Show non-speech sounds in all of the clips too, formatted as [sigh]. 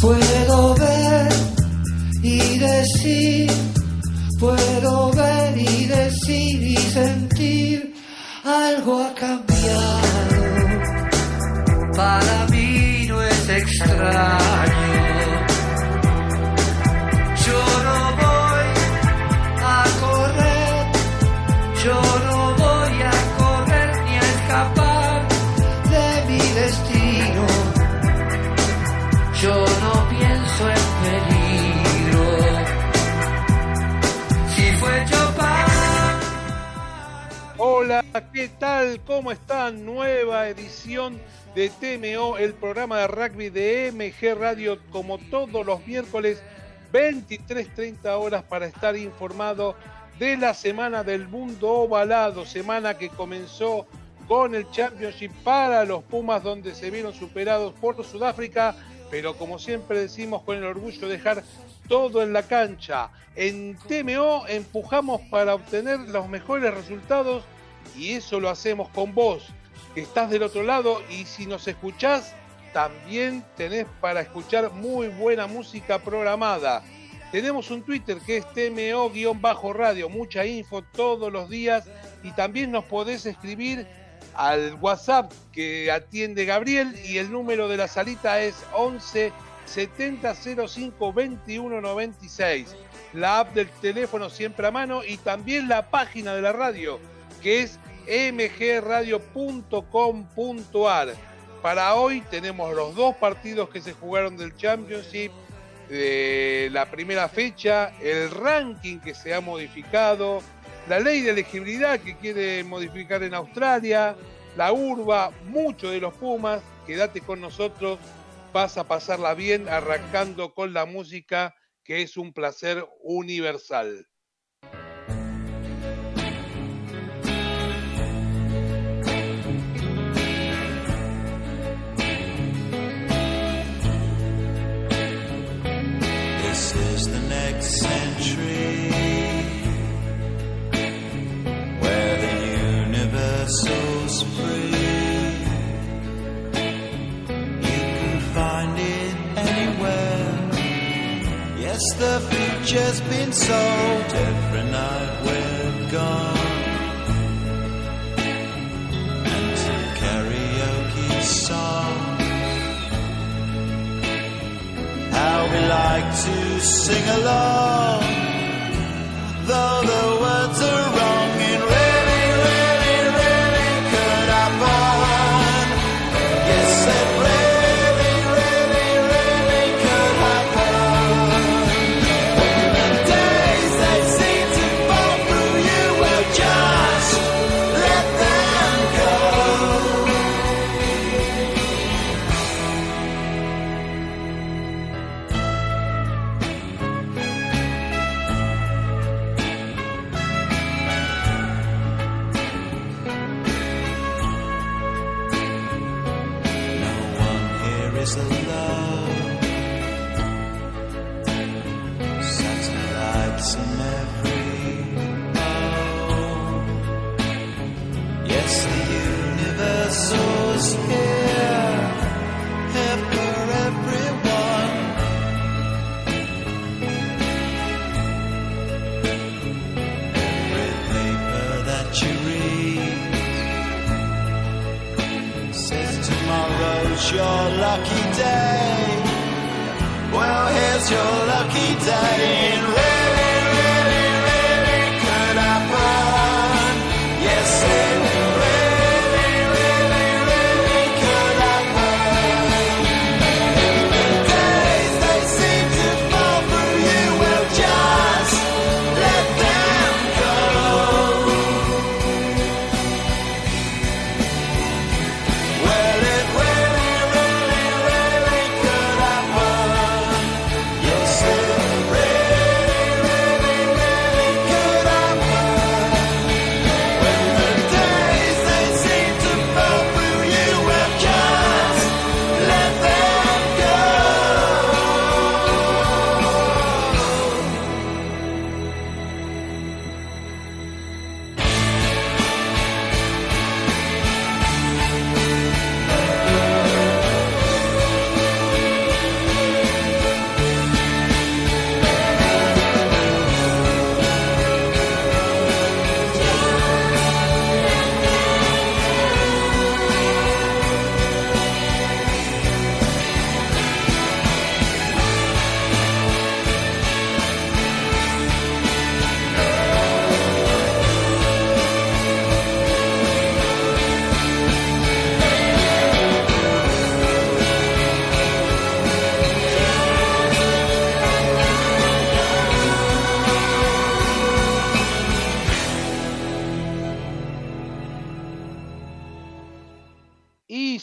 Puedo ver y decir, puedo ver y decir y sentir, algo ha cambiado. Para mí no es extraño. Hola, ¿qué tal? ¿Cómo están? Nueva edición de TMO, el programa de rugby de MG Radio, como todos los miércoles, 23.30 horas para estar informado de la semana del mundo ovalado, semana que comenzó con el Championship para los Pumas, donde se vieron superados por Sudáfrica, pero como siempre decimos con el orgullo de dejar todo en la cancha. En TMO empujamos para obtener los mejores resultados y eso lo hacemos con vos, que estás del otro lado y si nos escuchás, también tenés para escuchar muy buena música programada. Tenemos un Twitter que es TMO-radio, mucha info todos los días y también nos podés escribir al WhatsApp que atiende Gabriel y el número de la salita es 11 70 05 21 96. La app del teléfono siempre a mano y también la página de la radio que es mgradio.com.ar. Para hoy tenemos los dos partidos que se jugaron del Championship de la primera fecha, el ranking que se ha modificado, la ley de elegibilidad que quiere modificar en Australia, la urba, mucho de los Pumas. Quédate con nosotros, vas a pasarla bien arrancando con la música que es un placer universal. The future's been sold every night we're gone. And to karaoke songs. how we like to sing along. Though the words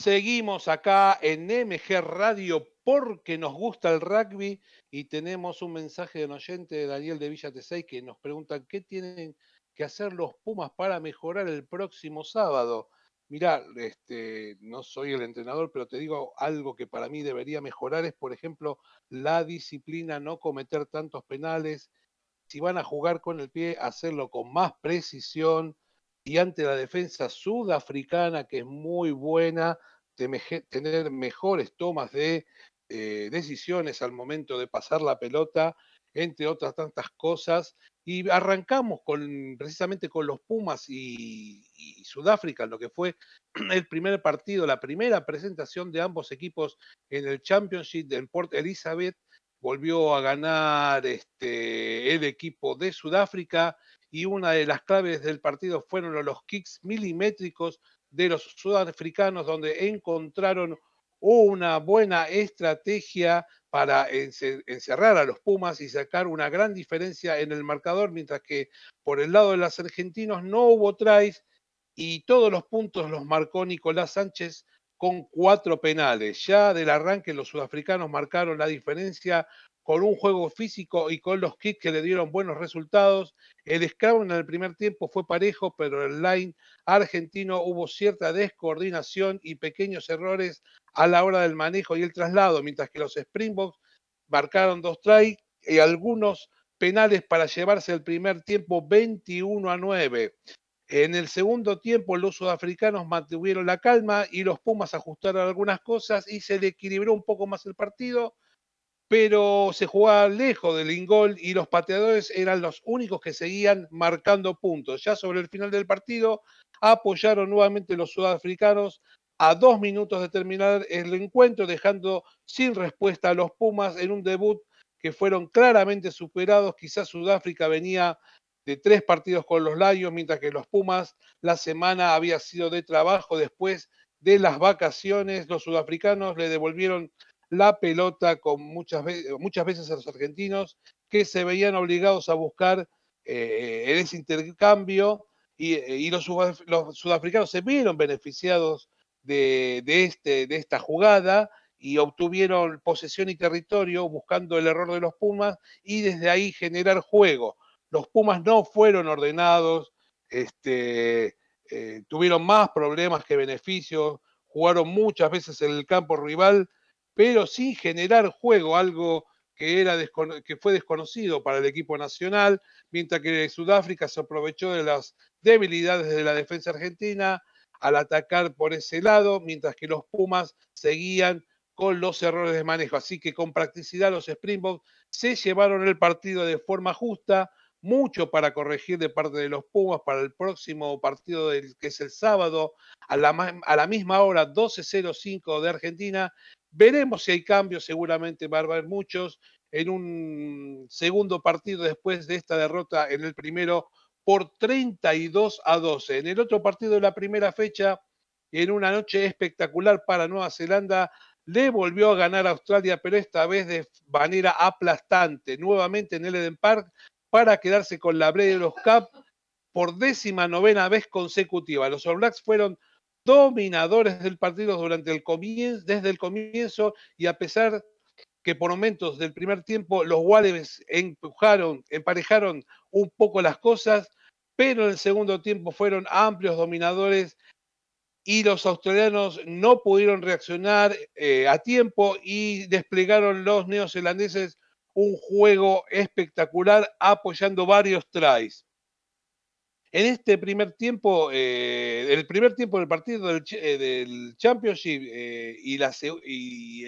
Seguimos acá en MG Radio porque nos gusta el rugby y tenemos un mensaje de un oyente de Daniel de Villa Tesey que nos pregunta qué tienen que hacer los Pumas para mejorar el próximo sábado. Mirá, este, no soy el entrenador, pero te digo algo que para mí debería mejorar es, por ejemplo, la disciplina, no cometer tantos penales. Si van a jugar con el pie, hacerlo con más precisión y ante la defensa sudafricana, que es muy buena, tener mejores tomas de eh, decisiones al momento de pasar la pelota, entre otras tantas cosas. Y arrancamos precisamente con los Pumas y, Sudáfrica, lo que fue [clears throat] el primer partido, la primera presentación de ambos equipos en el Championship del Port Elizabeth. Volvió a ganar este, el equipo de Sudáfrica y una de las claves del partido fueron los kicks milimétricos de los sudafricanos, donde encontraron una buena estrategia para encerrar a los Pumas y sacar una gran diferencia en el marcador, mientras que por el lado de los argentinos no hubo tries y todos los puntos los marcó Nicolás Sánchez con cuatro penales. Ya del arranque los sudafricanos marcaron la diferencia con un juego físico y con los kicks que le dieron buenos resultados. El scrum en el primer tiempo fue parejo, pero el line argentino hubo cierta descoordinación y pequeños errores a la hora del manejo y el traslado, mientras que los Springboks marcaron dos tries y algunos penales para llevarse el primer tiempo 21 a 9. En el segundo tiempo los sudafricanos mantuvieron la calma y los Pumas ajustaron algunas cosas y se le equilibró un poco más el partido pero se jugaba lejos del ingol y los pateadores eran los únicos que seguían marcando puntos. Ya sobre el final del partido apoyaron nuevamente los sudafricanos a dos minutos de terminar el encuentro, dejando sin respuesta a los Pumas en un debut que fueron claramente superados. Quizás Sudáfrica venía de tres partidos con los Lions, mientras que los Pumas la semana había sido de trabajo después de las vacaciones. Los sudafricanos le devolvieron la pelota con muchas, veces, muchas veces a los argentinos que se veían obligados a buscar eh, en ese intercambio y, eh, los, sudafricanos se vieron beneficiados de, este, de esta jugada y obtuvieron posesión y territorio buscando el error de los Pumas y desde ahí generar juego. Los Pumas no fueron ordenados, este, eh, tuvieron más problemas que beneficios, jugaron muchas veces en el campo rival pero sin generar juego, algo que, era que fue desconocido para el equipo nacional, mientras que Sudáfrica se aprovechó de las debilidades de la defensa argentina al atacar por ese lado, mientras que los Pumas seguían con los errores de manejo. Así que con practicidad los Springboks se llevaron el partido de forma justa, mucho para corregir de parte de los Pumas para el próximo partido del, que es el sábado a la, a la misma hora 12.05 de Argentina Veremos si hay cambios, seguramente va a haber muchos en un segundo partido después de esta derrota en el primero por 32 a 12. En el otro partido de la primera fecha, en una noche espectacular para Nueva Zelanda, le volvió a ganar a Australia, pero esta vez de manera aplastante, nuevamente en el Eden Park, para quedarse con la Breeders' Cup por décima novena vez consecutiva. Los All Blacks fueron dominadores del partido durante el comienzo, desde el comienzo y a pesar que por momentos del primer tiempo los Wallabies empujaron, emparejaron un poco las cosas, pero en el segundo tiempo fueron amplios dominadores y los australianos no pudieron reaccionar eh, a tiempo y desplegaron los neozelandeses un juego espectacular apoyando varios tries. En este primer tiempo, eh, el primer tiempo del partido del, eh, Championship eh, y, la, y,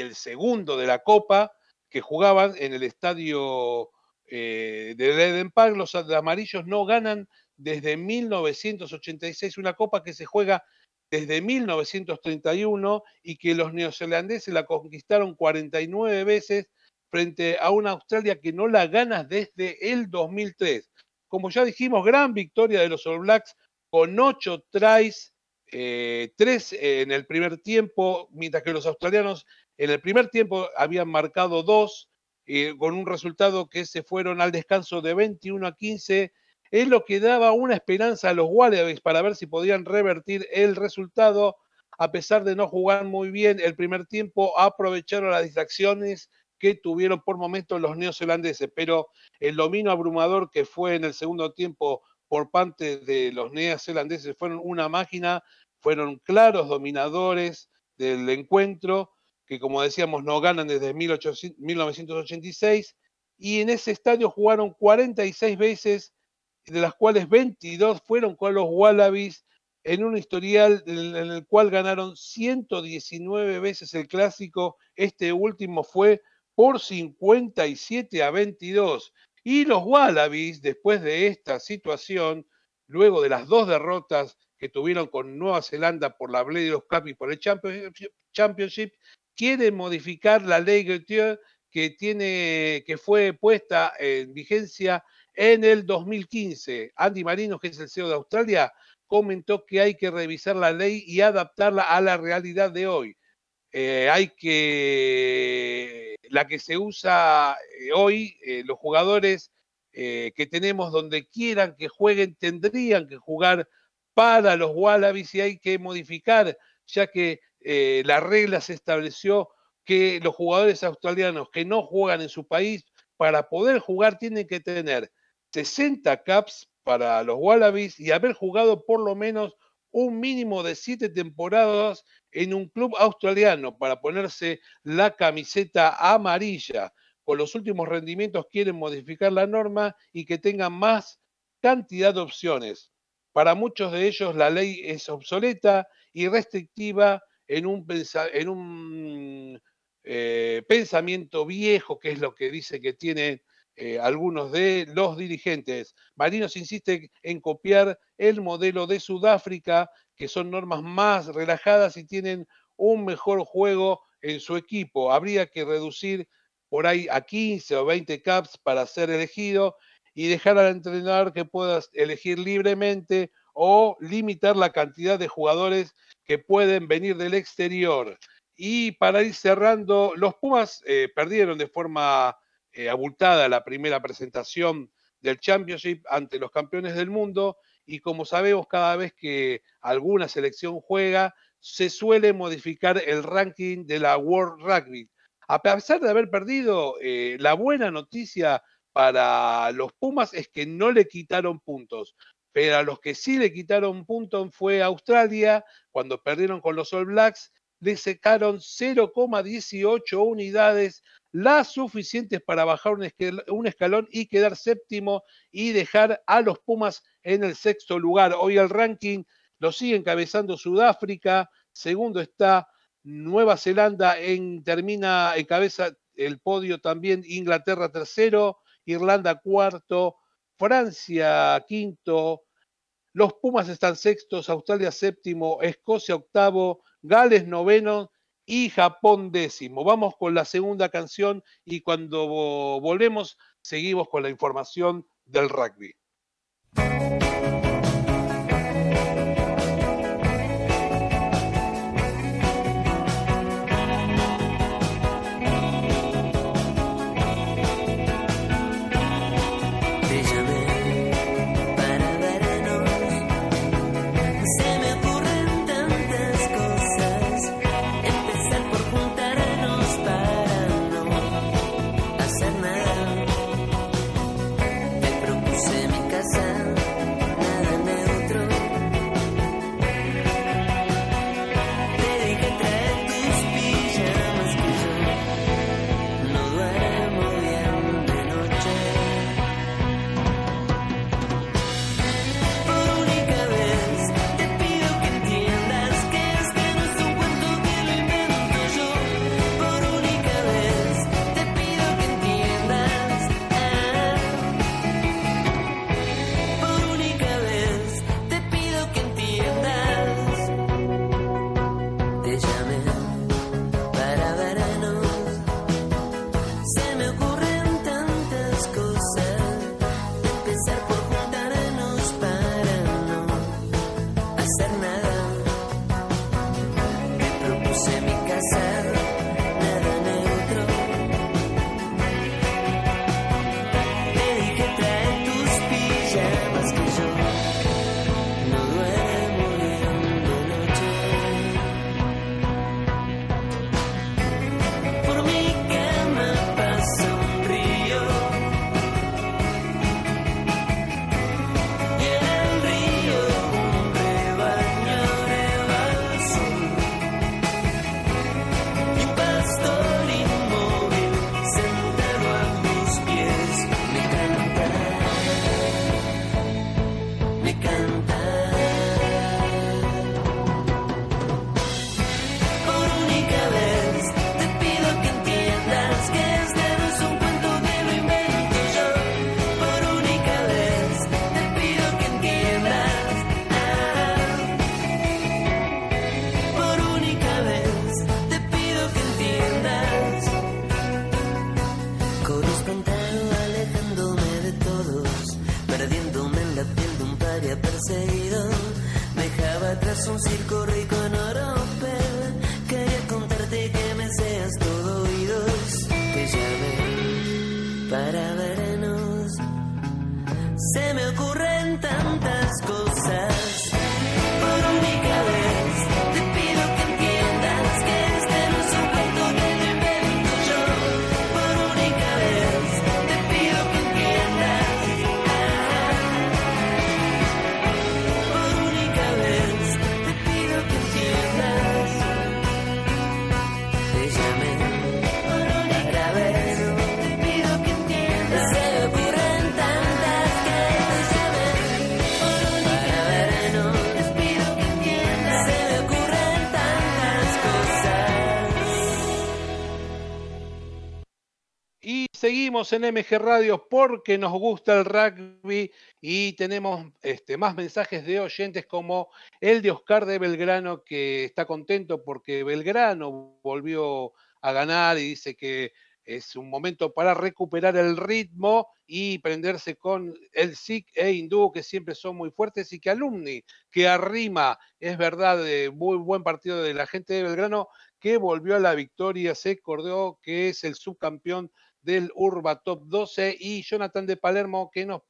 el, segundo de la Copa que jugaban en el estadio de Eden Park, los amarillos no ganan desde 1986, una Copa que se juega desde 1931 y que los neozelandeses la conquistaron 49 veces frente a una Australia que no la gana desde el 2003 como ya dijimos, gran victoria de los All Blacks con ocho tries, eh, tres en el primer tiempo, mientras que los australianos en el primer tiempo habían marcado dos, eh, con un resultado que se fueron al descanso de 21 a 15. Es lo que daba una esperanza a los Wallabies para ver si podían revertir el resultado a pesar de no jugar muy bien el primer tiempo, aprovecharon las distracciones que tuvieron por momentos los neozelandeses, pero el dominio abrumador que fue en el segundo tiempo por parte de los neozelandeses fueron una máquina, fueron claros dominadores del encuentro, que como decíamos no ganan desde 1986, y en ese estadio jugaron 46 veces, de las cuales 22 fueron con los Wallabies, en un historial en el cual ganaron 119 veces el clásico, este último fue por 57 a 22. Y los Wallabies, después de esta situación, luego de las dos derrotas que tuvieron con Nueva Zelanda por la Bledisloe Cup y por el Championship, quieren modificar la ley que, tiene, que fue puesta en vigencia en el 2015. Andy Marino, que es el CEO de Australia, comentó que hay que revisar la ley y adaptarla a la realidad de hoy. Eh, hay que, la que se usa eh, hoy, eh, los jugadores que tenemos donde quieran que jueguen, tendrían que jugar para los Wallabies y hay que modificar, ya que la regla se estableció que los jugadores australianos que no juegan en su país, para poder jugar tienen que tener 60 caps para los Wallabies y haber jugado por lo menos un mínimo de siete temporadas en un club australiano para ponerse la camiseta amarilla. Con los últimos rendimientos quieren modificar la norma y que tengan más cantidad de opciones. Para muchos de ellos la ley es obsoleta y restrictiva en un, eh, pensamiento viejo, que es lo que dice que tienen eh, algunos de los dirigentes. Marinos insiste en copiar el modelo de Sudáfrica, que son normas más relajadas y tienen un mejor juego en su equipo. Habría que reducir por ahí a 15 o 20 caps para ser elegido y dejar al entrenador que pueda elegir libremente o limitar la cantidad de jugadores que pueden venir del exterior. Y para ir cerrando, los Pumas eh, perdieron de forma eh, abultada la primera presentación del Championship ante los campeones del mundo y como sabemos cada vez que alguna selección juega se suele modificar el ranking de la World Rugby. A pesar de haber perdido, eh, la buena noticia para los Pumas es que no le quitaron puntos, pero a los que sí le quitaron puntos fue Australia cuando perdieron con los All Blacks le secaron 0,18 unidades, las suficientes para bajar un, escalón y quedar séptimo y dejar a los Pumas en el sexto lugar. Hoy el ranking lo sigue encabezando Sudáfrica, segundo está Nueva Zelanda, en, termina, encabeza el podio también Inglaterra tercero, Irlanda cuarto, Francia quinto, los Pumas están sextos, Australia séptimo, Escocia octavo, Gales noveno y Japón décimo. Vamos con la segunda canción y cuando volvemos seguimos con la información del rugby. Seguimos en MG Radio porque nos gusta el rugby y tenemos este, más mensajes de oyentes como el de Oscar de Belgrano que está contento porque Belgrano volvió a ganar y dice que es un momento para recuperar el ritmo y prenderse con el SIC e Hindú que siempre son muy fuertes y que Alumni que arrima, es verdad, de muy buen partido de la gente de Belgrano que volvió a la victoria, se acordó que es el subcampeón del Urba Top 12 y Jonathan de Palermo que nos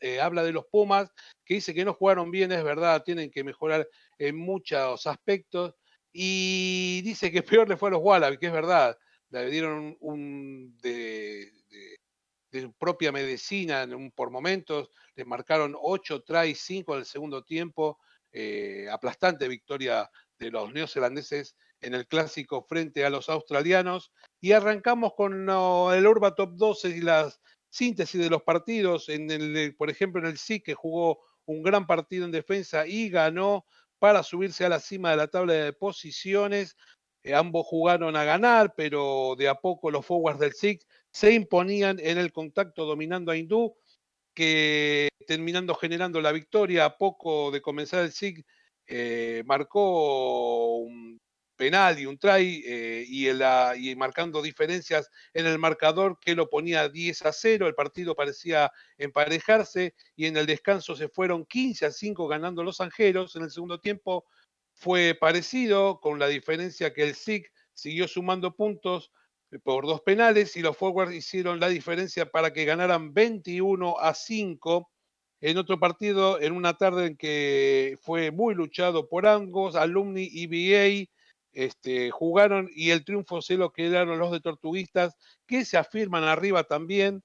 eh, habla de los Pumas, que dice que no jugaron bien, es verdad, tienen que mejorar en muchos aspectos y dice que [laughs] peor le fue a los Wallabies, que es verdad, le dieron un de, de- de propia medicina un- por momentos, le marcaron 8 tries, 5 en el segundo tiempo, eh, aplastante victoria de los neozelandeses en el clásico frente a los australianos. Y arrancamos con no, el Urba Top 12 y las síntesis de los partidos. En el, por ejemplo, en el SIC que jugó un gran partido en defensa y ganó para subirse a la cima de la tabla de posiciones. Eh, ambos jugaron a ganar, pero de a poco los forwards del SIC se imponían en el contacto dominando a Hindú, que terminando generando la victoria a poco de comenzar el SIC, eh, marcó un penal y un try eh, y, marcando diferencias en el marcador que lo ponía 10 a 0, el partido parecía emparejarse y en el descanso se fueron 15 a 5 ganando los Angeros, en el segundo tiempo fue parecido con la diferencia que el SIC siguió sumando puntos eh, por dos penales y los forwards hicieron la diferencia para que ganaran 21 a 5 en otro partido, en una tarde en que fue muy luchado por ambos, Alumni y BA este, jugaron y el triunfo se lo quedaron los de Tortuguistas, que se afirman arriba también,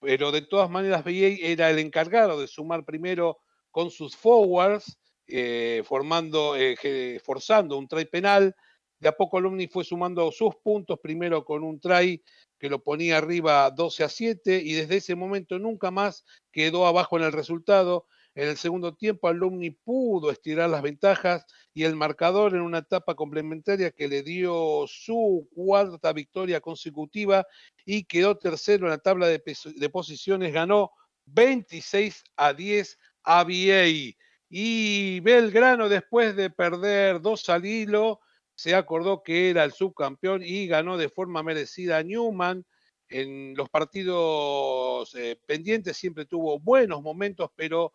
pero de todas maneras BA era el encargado de sumar primero con sus forwards, eh, formando, eh, forzando un try penal. De a poco Alumni fue sumando sus puntos, primero con un try que lo ponía arriba 12 a 7 y desde ese momento nunca más quedó abajo en el resultado. En el segundo tiempo Alumni pudo estirar las ventajas y el marcador en una etapa complementaria que le dio su cuarta victoria consecutiva y quedó tercero en la tabla de, posiciones, ganó 26 a 10 a BA. Y Belgrano, después de perder dos al hilo, se acordó que era el subcampeón y ganó de forma merecida a Newman. En los partidos eh, pendientes siempre tuvo buenos momentos, pero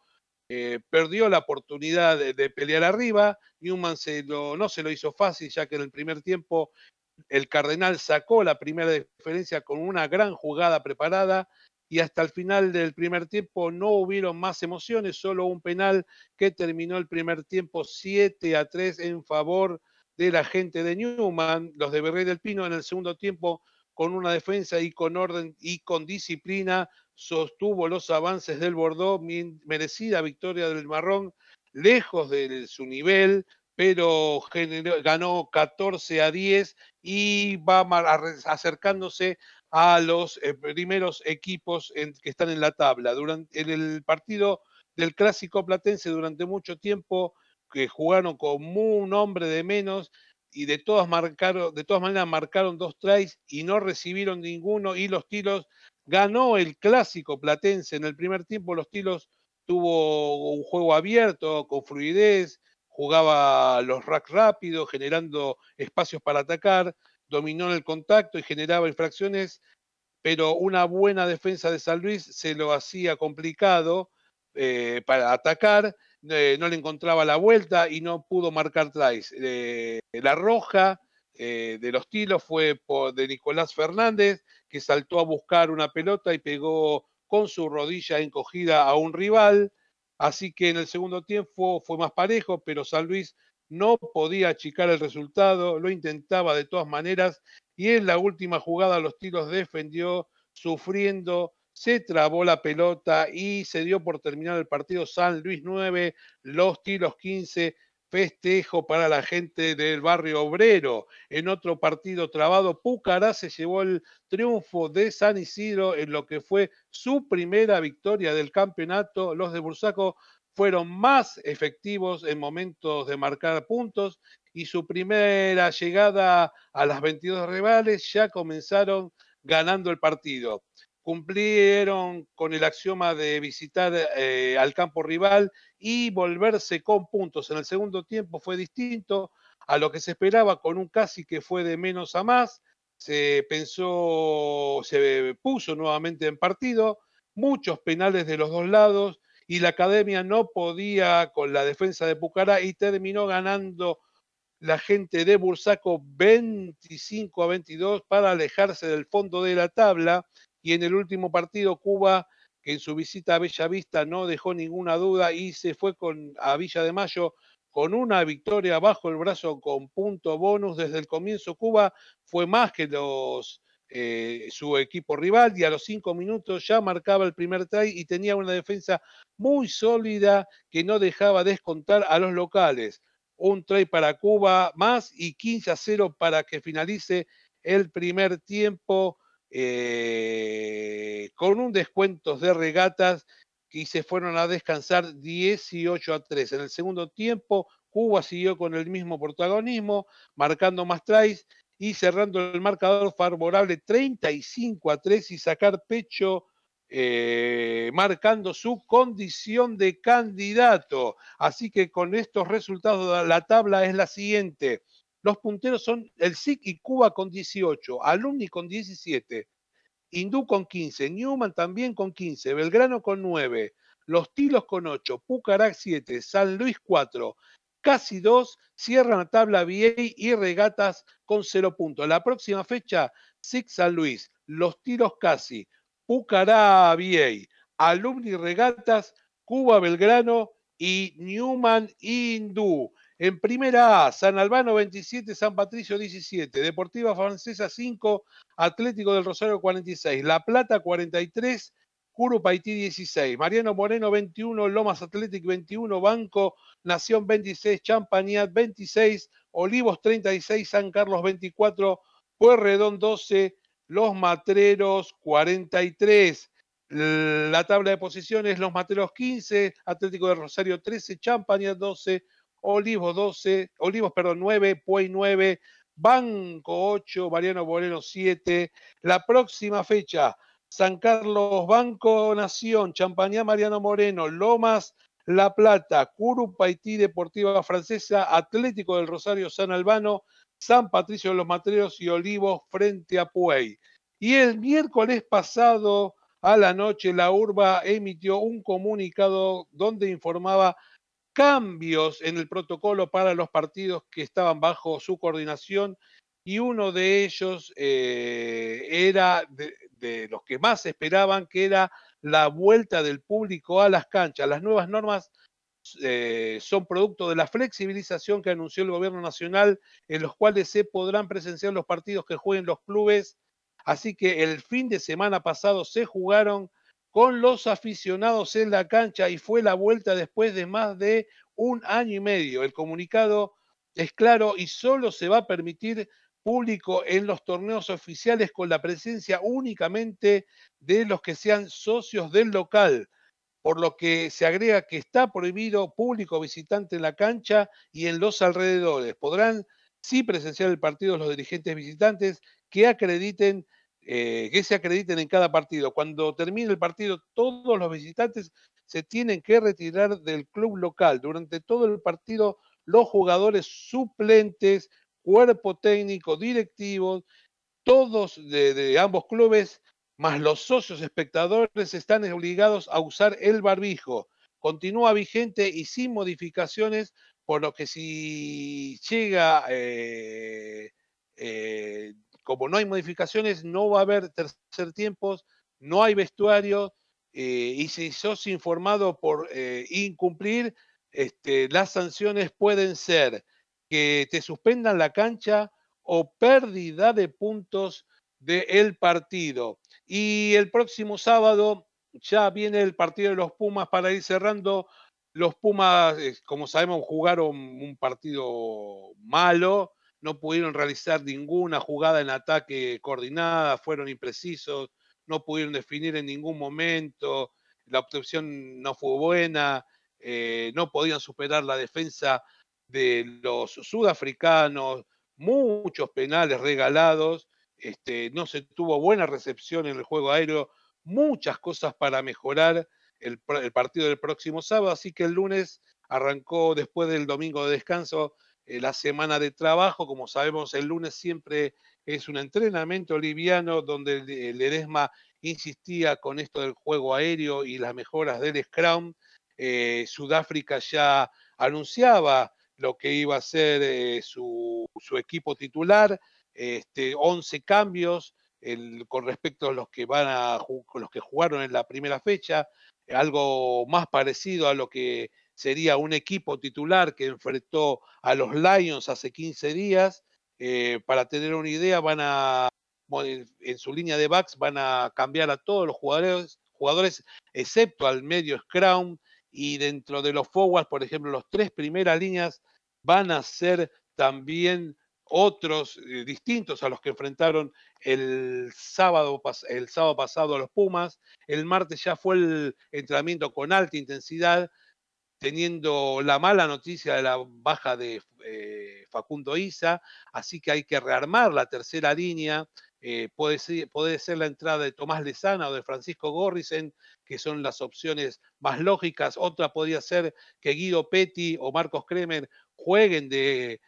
eh, perdió la oportunidad de, pelear arriba. Newman se lo- no se lo hizo fácil, ya que en el primer tiempo el Cardenal sacó la primera diferencia con una gran jugada preparada y hasta el final del primer tiempo no hubieron más emociones, solo un penal que terminó el primer tiempo 7 a 3 en favor de la gente de Newman, los de Berrey del Pino en el segundo tiempo con una defensa y con orden y con disciplina sostuvo los avances del Bordeaux, merecida victoria del Marrón, lejos de su nivel, pero ganó 14 a 10 y va acercándose a los eh, primeros equipos que están en la tabla. Durante en el partido del clásico platense durante mucho tiempo que jugaron con un hombre de menos y de todas marcaron, de todas maneras marcaron dos tries y no recibieron ninguno y los tiros ganó el clásico platense en el primer tiempo los tiros tuvo un juego abierto con fluidez jugaba los racks rápidos generando espacios para atacar dominó el contacto y generaba infracciones pero una buena defensa de San Luis se lo hacía complicado eh, para atacar, eh, no le encontraba la vuelta y no pudo marcar tries. Eh, la roja eh, de los tiros fue de Nicolás Fernández, que saltó a buscar una pelota y pegó con su rodilla encogida a un rival. Así que en el segundo tiempo fue más parejo, pero San Luis no podía achicar el resultado, lo intentaba de todas maneras y en la última jugada los tiros defendió sufriendo, se trabó la pelota y se dio por terminar el partido San Luis 9, los tiros 15, festejo para la gente del barrio obrero. En otro partido trabado, Pucará se llevó el triunfo de San Isidro en lo que fue su primera victoria del campeonato. Los de Bursaco fueron más efectivos en momentos de marcar puntos y su primera llegada a las 22 rivales ya comenzaron ganando el partido. Cumplieron con el axioma de visitar eh, al campo rival y volverse con puntos. En el segundo tiempo fue distinto a lo que se esperaba con un casi que fue de menos a más. Se pensó, se puso nuevamente en partido, muchos penales de los dos lados y la academia no podía con la defensa de Pucará y terminó ganando la gente de Bursaco 25 a 22 para alejarse del fondo de la tabla y en el último partido Cuba que en su visita a Bellavista no dejó ninguna duda y se fue con, a Villa de Mayo con una victoria bajo el brazo con punto bonus desde el comienzo Cuba fue más que eh, su equipo rival y a los cinco minutos ya marcaba el primer try y tenía una defensa muy sólida que no dejaba descontar a los locales. Un try para Cuba más y 15 a 0 para que finalice el primer tiempo eh, con un descuento de regatas y se fueron a descansar 18 a 3. En el segundo tiempo, Cuba siguió con el mismo protagonismo, marcando más tries y cerrando el marcador favorable 35 a 3 y sacar pecho eh, marcando su condición de candidato. Así que con estos resultados la tabla es la siguiente. Los punteros son el SIC y Cuba con 18, Alumni con 17, Hindú con 15, Newman también con 15, Belgrano con 9, Los Tilos con 8, Pucarac 7, San Luis 4, casi 2, cierran la tabla VA y Regatas con 0 puntos. La próxima fecha, SIC San Luis, Los Tiros casi, Pucará VA, Alumni Regatas, Cuba Belgrano y Newman Hindú. En primera A, San Albano 27, San Patricio 17, Deportiva Francesa 5, Atlético del Rosario 46, La Plata 43, Curupaití 16, Mariano Moreno 21, Lomas Athletic 21, Banco Nación 26, Champañat 26, Olivos 36, San Carlos 24, Puerredón 12, Los Matreros 43. La tabla de posiciones, Los Matreros 15, Atlético del Rosario 13, Champañat 12, Olivos 12, Olivos, perdón, 9, Puey 9, Banco 8, Mariano Moreno 7. La próxima fecha, San Carlos, Banco Nación, Champañá, Mariano Moreno, Lomas, La Plata, Curupaití, Deportiva Francesa, Atlético del Rosario, San Albano, San Patricio de los Matreros y Olivos frente a Puey. Y el miércoles pasado a la noche, la URBA emitió un comunicado donde informaba cambios en el protocolo para los partidos que estaban bajo su coordinación y uno de ellos eh, era de, los que más esperaban, que era la vuelta del público a las canchas. Las nuevas normas eh, son producto de la flexibilización que anunció el gobierno nacional, en los cuales se podrán presenciar los partidos que jueguen los clubes. Así que el fin de semana pasado se jugaron con los aficionados en la cancha y fue la vuelta después de más de un año y medio. El comunicado es claro y solo se va a permitir público en los torneos oficiales con la presencia únicamente de los que sean socios del local, por lo que se agrega que está prohibido público visitante en la cancha y en los alrededores. Podrán sí presenciar el partido los dirigentes visitantes que acrediten eh, que se acrediten en cada partido. Cuando termine el partido, todos los visitantes se tienen que retirar del club local. Durante todo el partido, los jugadores suplentes, cuerpo técnico, directivos, todos de, ambos clubes, más los socios espectadores, están obligados a usar el barbijo. continúa vigente y sin modificaciones, por lo que si llega, eh, eh, como no hay modificaciones, no va a haber tercer tiempos, no hay vestuario, eh, y si sos informado por incumplir, este, las sanciones pueden ser que te suspendan la cancha o pérdida de puntos del partido. Y el próximo sábado ya viene el partido de los Pumas para ir cerrando. Los Pumas, eh, como sabemos, jugaron un partido malo, no pudieron realizar ninguna jugada en ataque coordinada, fueron imprecisos, no pudieron definir en ningún momento, la obtención no fue buena, eh, no podían superar la defensa de los sudafricanos, muchos penales regalados, este, no se tuvo buena recepción en el juego aéreo, muchas cosas para mejorar el, partido del próximo sábado, así que el lunes arrancó después del domingo de descanso eh, la semana de trabajo, como sabemos el lunes siempre es un entrenamiento liviano donde el, Edesma insistía con esto del juego aéreo y las mejoras del Scrum, eh, Sudáfrica ya anunciaba lo que iba a ser eh, su, equipo titular, este, 11 cambios con respecto a los que van a los que jugaron en la primera fecha, algo más parecido a lo que sería un equipo titular que enfrentó a los Lions hace 15 días. Eh, para tener una idea, van a en su línea de backs van a cambiar a todos los jugadores, jugadores excepto al medio Scrum, y dentro de los forwards, por ejemplo, las tres primeras líneas van a ser también otros eh, distintos a los que enfrentaron el sábado, el sábado pasado a los Pumas. El martes ya fue el entrenamiento con alta intensidad, teniendo la mala noticia de la baja de eh, Facundo Isa, así que hay que rearmar la tercera línea. Eh, puede, ser, la entrada de Tomás Lezana o de Francisco Gorrisen, que son las opciones más lógicas. Otra podría ser que Guido Petti o Marcos Kremer jueguen de,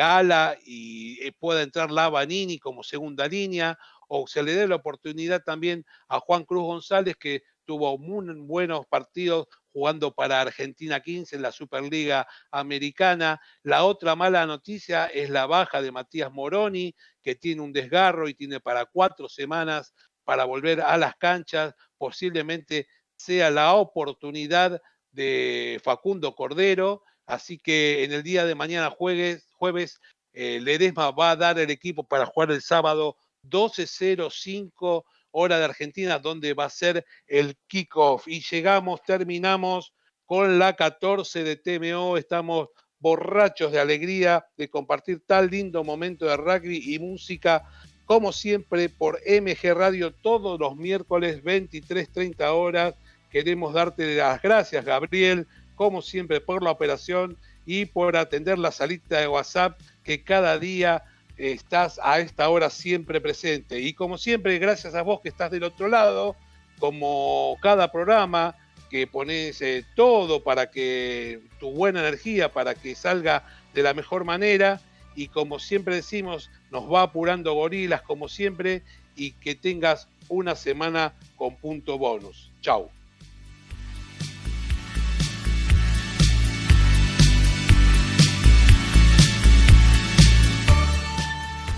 ala y eh, pueda entrar Lavanini como segunda línea, o se le dé la oportunidad también a Juan Cruz González, que tuvo muy buenos partidos jugando para Argentina 15 en la Superliga Americana. La otra mala noticia es la baja de Matías Moroni, que tiene un desgarro y tiene para cuatro semanas para volver a las canchas. Posiblemente sea la oportunidad de Facundo Cordero. Así que en el día de mañana, jueves, jueves eh, Ledesma va a dar el equipo para jugar el sábado 12.05 hora de Argentina, donde va a ser el kickoff. Y llegamos, terminamos con la 14 de TMO. Estamos borrachos de alegría de compartir tal lindo momento de rugby y música, como siempre, por MG Radio todos los miércoles 23.30 horas. Queremos darte las gracias, Gabriel, como siempre, por la operación y por atender la salita de WhatsApp que cada día estás a esta hora siempre presente. Y como siempre, gracias a vos que estás del otro lado, como cada programa, que pones eh, todo para que tu buena energía, para que salga de la mejor manera. Y como siempre decimos, nos va apurando gorilas, como siempre, y que tengas una semana con punto bonus. Chau.